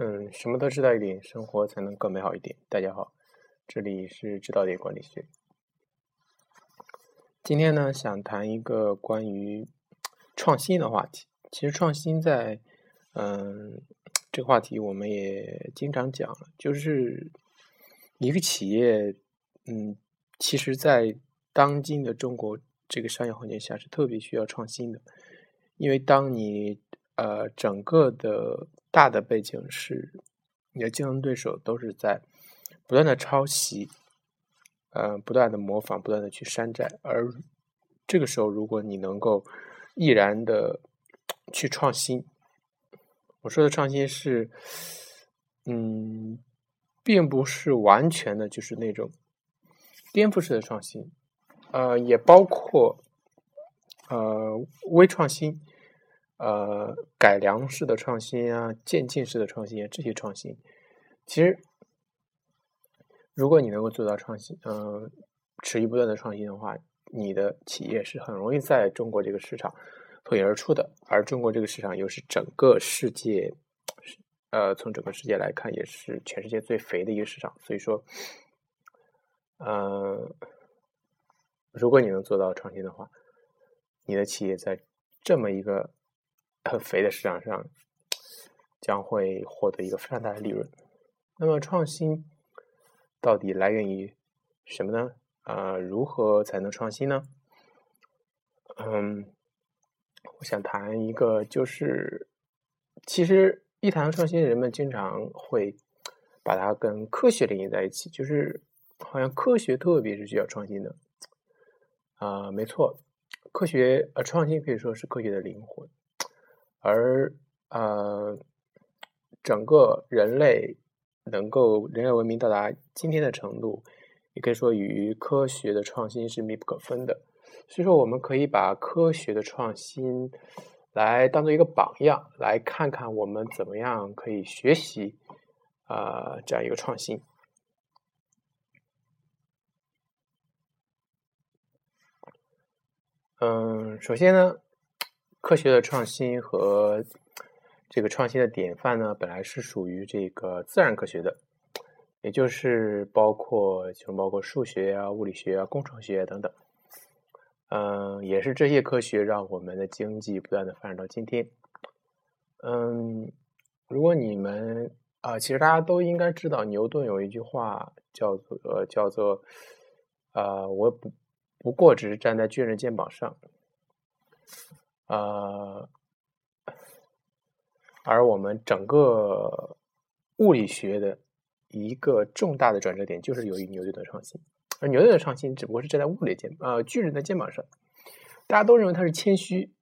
嗯，什么都知道一点，生活才能更美好一点。大家好，这里是知道点管理学。今天呢，想谈一个关于创新的话题。其实创新在，嗯，这个话题我们也经常讲了，就是一个企业，嗯，其实，在当今的中国这个商业环境下是特别需要创新的，因为当你呃整个的。大的背景是，你的竞争对手都是在不断的抄袭，呃，不断的模仿，不断的去山寨。而这个时候，如果你能够毅然的去创新，我说的创新是，嗯，并不是完全的就是那种颠覆式的创新，呃，也包括呃微创新。呃，改良式的创新啊，渐进式的创新啊，这些创新，其实，如果你能够做到创新，嗯，持续不断的创新的话，你的企业是很容易在中国这个市场脱颖而出的。而中国这个市场又是整个世界，呃，从整个世界来看，也是全世界最肥的一个市场。所以说，呃，如果你能做到创新的话，你的企业在这么一个。很肥的市场上，将会获得一个非常大的利润。那么，创新到底来源于什么呢？呃，如何才能创新呢？嗯，我想谈一个，就是其实一谈创新，人们经常会把它跟科学联系在一起，就是好像科学特别是需要创新的。啊，没错，科学呃，创新可以说是科学的灵魂。而呃，整个人类能够人类文明到达今天的程度，也可以说与科学的创新是密不可分的。所以说，我们可以把科学的创新来当做一个榜样，来看看我们怎么样可以学习啊这样一个创新。嗯，首先呢。科学的创新和这个创新的典范呢，本来是属于这个自然科学的，也就是包括就包括数学啊、物理学啊、工程学等等。嗯，也是这些科学让我们的经济不断的发展到今天。嗯，如果你们啊，其实大家都应该知道，牛顿有一句话叫做叫做呃，我不不过只是站在巨人肩膀上。呃，而我们整个物理学的一个重大的转折点，就是由于牛顿的创新。而牛顿的创新只不过是站在物理肩呃巨人的肩膀上，大家都认为他是谦虚。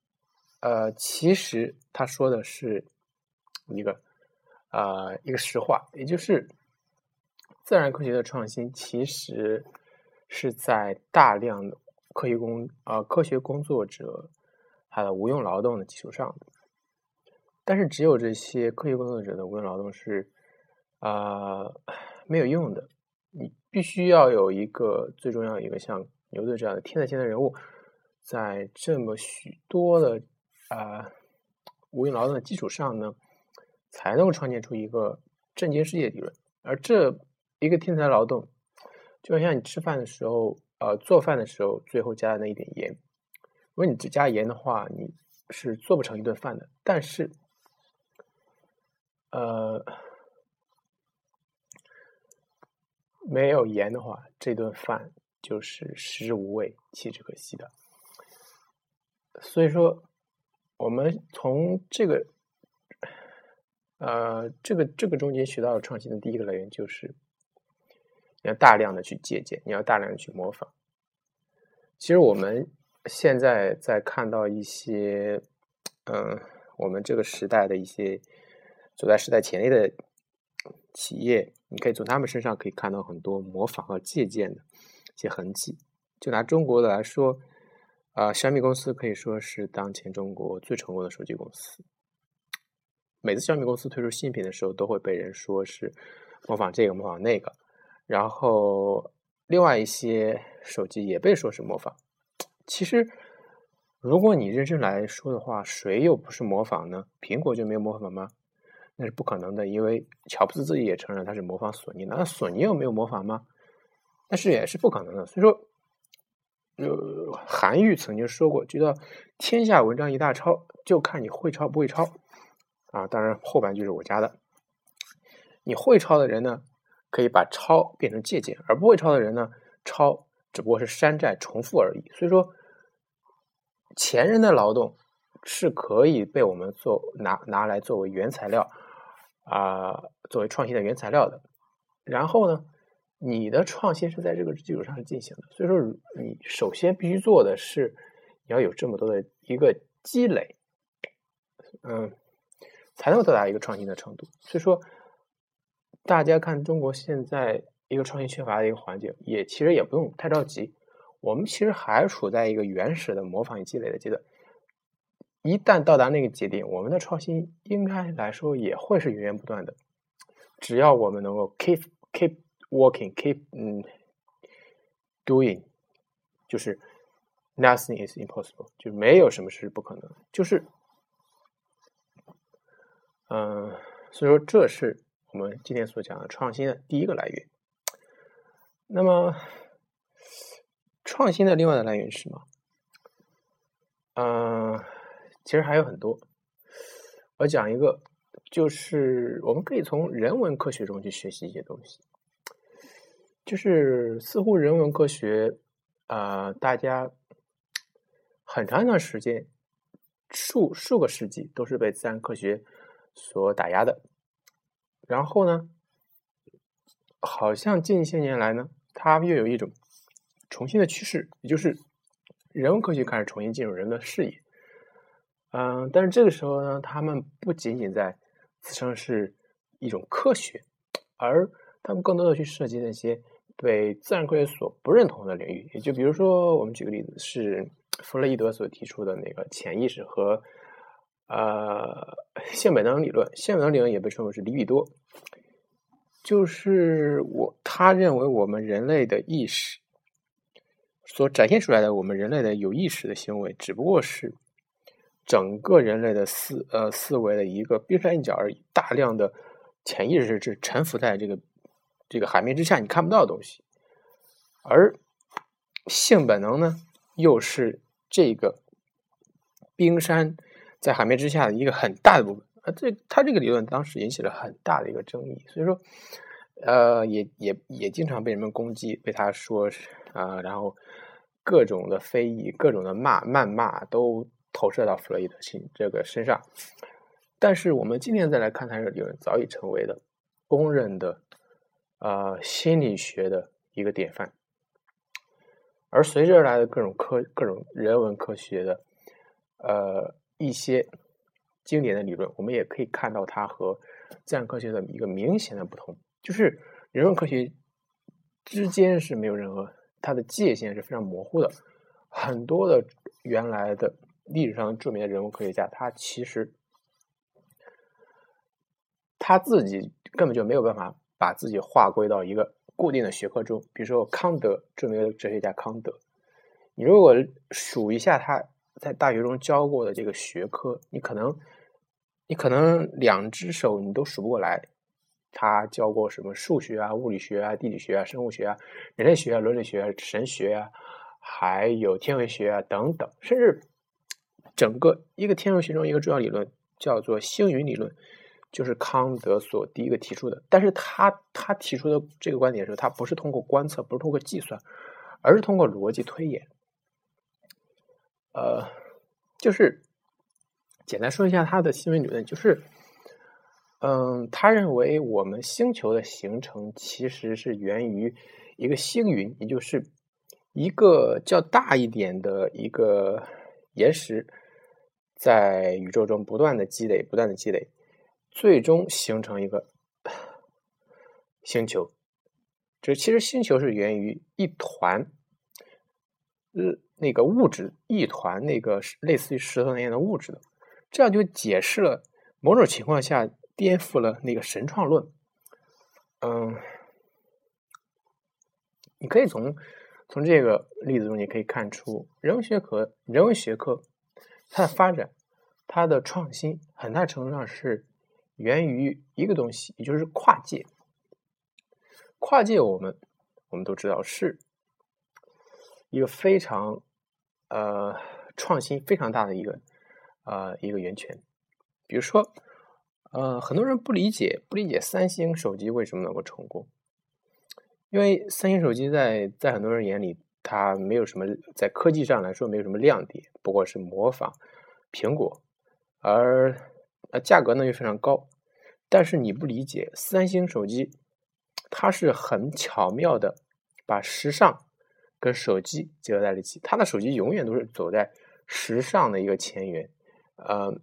呃，其实他说的是一个啊一个实话，也就是自然科学的创新，其实是在大量的科学工啊科学工作者。他的无用劳动的基础上，但是只有这些科学工作者的无用劳动是啊没有用的。你必须要有一个最重要一个像牛顿这样的天才型的人物，在这么许多的啊无用劳动的基础上呢，才能够创建出一个震惊世界理论。而这一个天才劳动，就像你吃饭的时候，呃，做饭的时候，最后加的那一点盐。如果你只加盐的话，你是做不成一顿饭的。但是，呃，没有盐的话，这顿饭就是食之无味，弃之可惜的。所以说，我们从这个，呃，这个这个中间学到的创新的第一个来源就是，你要大量的去借鉴，你要大量的去模仿。其实我们。现在在看到一些，嗯，我们这个时代的一些走在时代前列的企业，你可以从他们身上可以看到很多模仿和借鉴的一些痕迹。就拿中国的来说，啊，小米公司可以说是当前中国最成功的手机公司。每次小米公司推出新品的时候，都会被人说是模仿这个模仿那个，然后另外一些手机也被说是模仿。其实，如果你认真来说的话，谁又不是模仿呢？苹果就没有模仿吗？那是不可能的，因为乔布斯自己也承认他是模仿索尼，那索尼又没有模仿吗？但是也是不可能的。所以说，呃，韩愈曾经说过，觉得天下文章一大抄，就看你会抄不会抄啊。当然后半句是我加的，你会抄的人呢，可以把抄变成借鉴，而不会抄的人呢，抄只不过是山寨重复而已。所以说，前人的劳动是可以被我们做拿拿来作为原材料。啊，作为创新的原材料的，然后呢，你的创新是在这个基础上是进行的，所以说你首先必须做的是你要有这么多的一个积累，嗯，才能到达一个创新的程度。所以说，大家看中国现在一个创新缺乏的一个环境，也其实也不用太着急，我们其实还处在一个原始的模仿与积累的阶段。一旦到达那个节点，我们的创新应该来说也会是源源不断的。只要我们能够 keep keep working，keep 嗯 doing，就是 nothing is impossible，就没有什么是不可能。就是嗯，所以说这是我们今天所讲的创新的第一个来源。那么创新的另外的来源是什么？嗯。其实还有很多，我讲一个，就是我们可以从人文科学中去学习一些东西。就是似乎人文科学，啊，大家很长一段时间，数数个世纪都是被自然科学所打压的。然后呢，好像近些年来呢，它又有一种重新的趋势，也就是人文科学开始重新进入人们的视野。嗯，但是这个时候呢，他们不仅仅在自称是一种科学，而他们更多的去涉及那些被自然科学所不认同的领域。也就比如说，我们举个例子，是弗洛伊德所提出的那个潜意识和呃 性本能理论。性本能理论也被称为是里比多，就是我他认为我们人类的意识所展现出来的，我们人类的有意识的行为，只不过是。整个人类的思呃思维的一个冰山一角而已，大量的潜意识是沉浮在这个这个海面之下，你看不到的东西。而性本能呢，又是这个冰山在海面之下的一个很大的部分。啊，这他这个理论当时引起了很大的一个争议，所以说，呃，也也也经常被人们攻击，被他说啊，然后各种的非议，各种的骂谩骂都。投射到弗洛伊德心这个身上，但是我们今天再来看他这个理论，早已成为了公认的呃心理学的一个典范。而随之而来的各种科、各种人文科学的呃一些经典的理论，我们也可以看到它和自然科学的一个明显的不同，就是人文科学之间是没有任何它的界限是非常模糊的，很多的原来的。历史上著名的人文科学家，他其实他自己根本就没有办法把自己划归到一个固定的学科中。比如说康德，著名的哲学家康德，你如果数一下他在大学中教过的这个学科，你可能你可能两只手你都数不过来。他教过什么数学啊、物理学啊、地理学啊、生物学啊、人类学啊、伦理学啊、神学啊，还有天文学啊等等，甚至。整个一个天文学中一个重要理论叫做星云理论，就是康德所第一个提出的。但是他他提出的这个观点是，他不是通过观测，不是通过计算，而是通过逻辑推演。呃，就是简单说一下他的新闻理论，就是嗯，他认为我们星球的形成其实是源于一个星云，也就是一个较大一点的一个岩石。在宇宙中不断的积累，不断的积累，最终形成一个星球。这其实星球是源于一团，呃，那个物质，一团那个类似于石头那样的物质的。这样就解释了某种情况下颠覆了那个神创论。嗯，你可以从从这个例子中，你可以看出人文学科，人文学科。它的发展，它的创新，很大程度上是源于一个东西，也就是跨界。跨界，我们我们都知道是一个非常呃创新非常大的一个呃一个源泉。比如说，呃，很多人不理解不理解三星手机为什么能够成功，因为三星手机在在很多人眼里，它没有什么在科技上来说没有什么亮点，不过是模仿苹果，而呃价格呢又非常高。但是你不理解三星手机。它是很巧妙的把时尚跟手机结合在了一起，他的手机永远都是走在时尚的一个前沿。呃，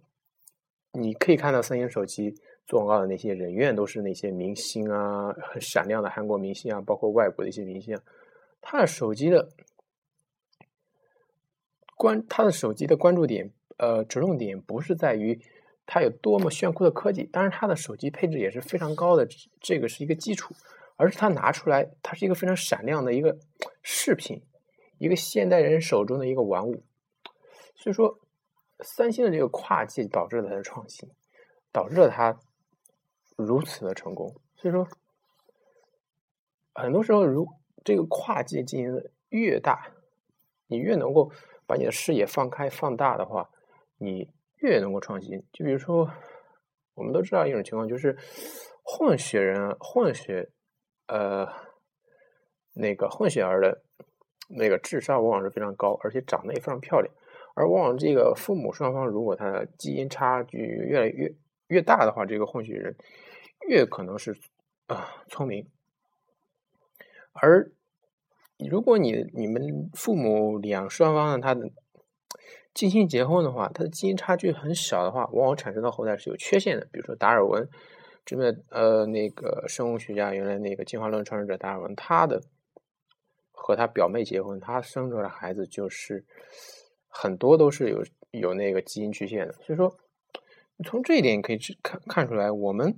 你可以看到三星手机做广告的那些人，永远都是那些明星啊，很闪亮的韩国明星啊，包括外国的一些明星。他的手机的关，他的手机的关注点，呃，着重点不是在于它有多么炫酷的科技，当然它的手机配置也是非常高的，这个是一个基础。而是它拿出来，它是一个非常闪亮的一个饰品，一个现代人手中的一个玩物。所以说，三星的这个跨界导致了它的创新，导致了它如此的成功。所以说，很多时候，如这个跨界进行的越大，你越能够把你的视野放开放大的话，你越能够创新。就比如说，我们都知道一种情况，就是混血人混血。呃，那个混血儿的，那个智商往往是非常高，而且长得也非常漂亮。而往往这个父母双方如果他的基因差距越来越越大的话，这个混血人越可能是啊聪明。而如果你你们父母两双方呢，他的近亲结婚的话，他的基因差距很小的话，往往产生的后代是有缺陷的，比如说达尔文。这边呃，那个生物学家原来那个进化论创始者达尔文，他的和他表妹结婚，他生出来的孩子就是很多都是有有那个基因缺陷的。所以说，从这一点可以去看看出来，我们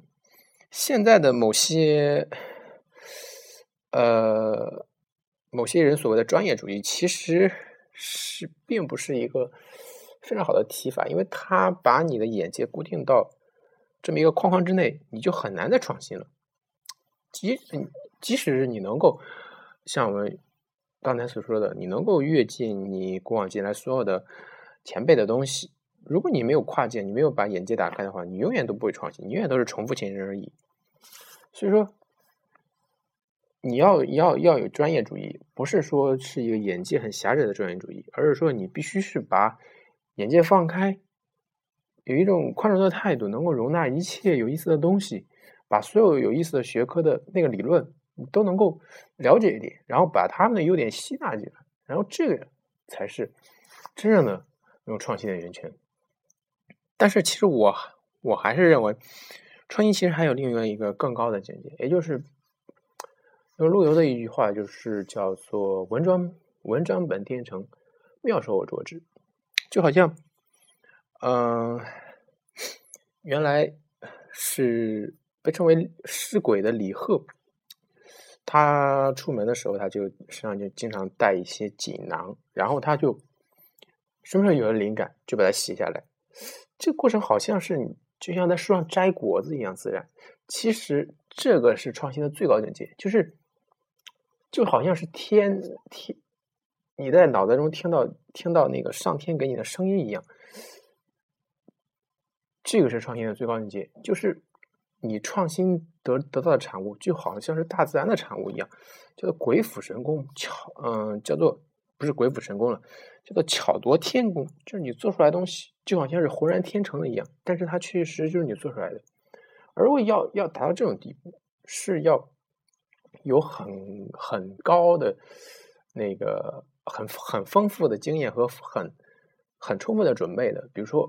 现在的某些呃某些人所谓的专业主义，其实是并不是一个非常好的提法，因为他把你的眼界固定到。这么一个框框之内，你就很难再创新了。即即使你能够像我们刚才所说的，你能够跃进你过往进来所有的前辈的东西，如果你没有跨界，你没有把眼界打开的话，你永远都不会创新，你永远都是重复前人而已。所以说，你要要要有专业主义，不是说是一个眼界很狭窄的专业主义，而是说你必须是把眼界放开。有一种宽容的态度，能够容纳一切有意思的东西，把所有有意思的学科的那个理论都能够了解一点，然后把他们的优点吸纳进来，然后这个才是真正的那种创新的源泉。但是，其实我我还是认为，创新其实还有另外一个更高的境界，也就是用陆游的一句话，就是叫做“文章文章本天成，妙手我拙之”，就好像。嗯，原来是被称为尸鬼的李贺，他出门的时候，他就身上就经常带一些锦囊，然后他就什么时候有了灵感，就把它写下来。这个过程好像是你就像在树上摘果子一样自然。其实这个是创新的最高境界，就是就好像是天天你在脑袋中听到听到那个上天给你的声音一样。这个是创新的最高境界，就是你创新得得到的产物，就好像是大自然的产物一样，叫做鬼斧神工，巧，嗯，叫做不是鬼斧神工了，叫做巧夺天工，就是你做出来东西就好像是浑然天成的一样，但是它确实就是你做出来的。而我要要达到这种地步，是要有很很高的那个很很丰富的经验和很很充分的准备的，比如说。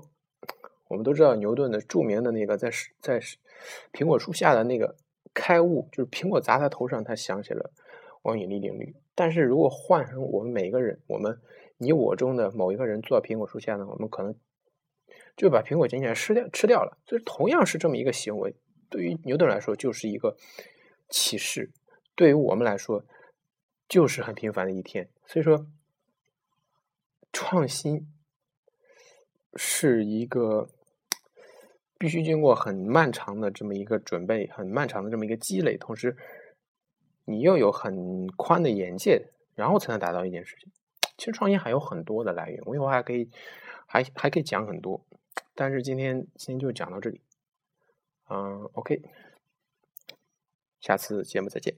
我们都知道牛顿的著名的那个在在苹果树下的那个开悟，就是苹果砸他头上，他想起了万有引力定律。但是如果换成我们每一个人，我们你我中的某一个人坐在苹果树下呢，我们可能就把苹果捡起来吃掉吃掉了。所以同样是这么一个行为，对于牛顿来说就是一个启示，对于我们来说就是很平凡的一天。所以说，创新是一个。必须经过很漫长的这么一个准备，很漫长的这么一个积累，同时你又有很宽的眼界，然后才能达到一件事情。其实创业还有很多的来源，我以后还可以还还可以讲很多，但是今天今天就讲到这里。嗯，OK，下次节目再见。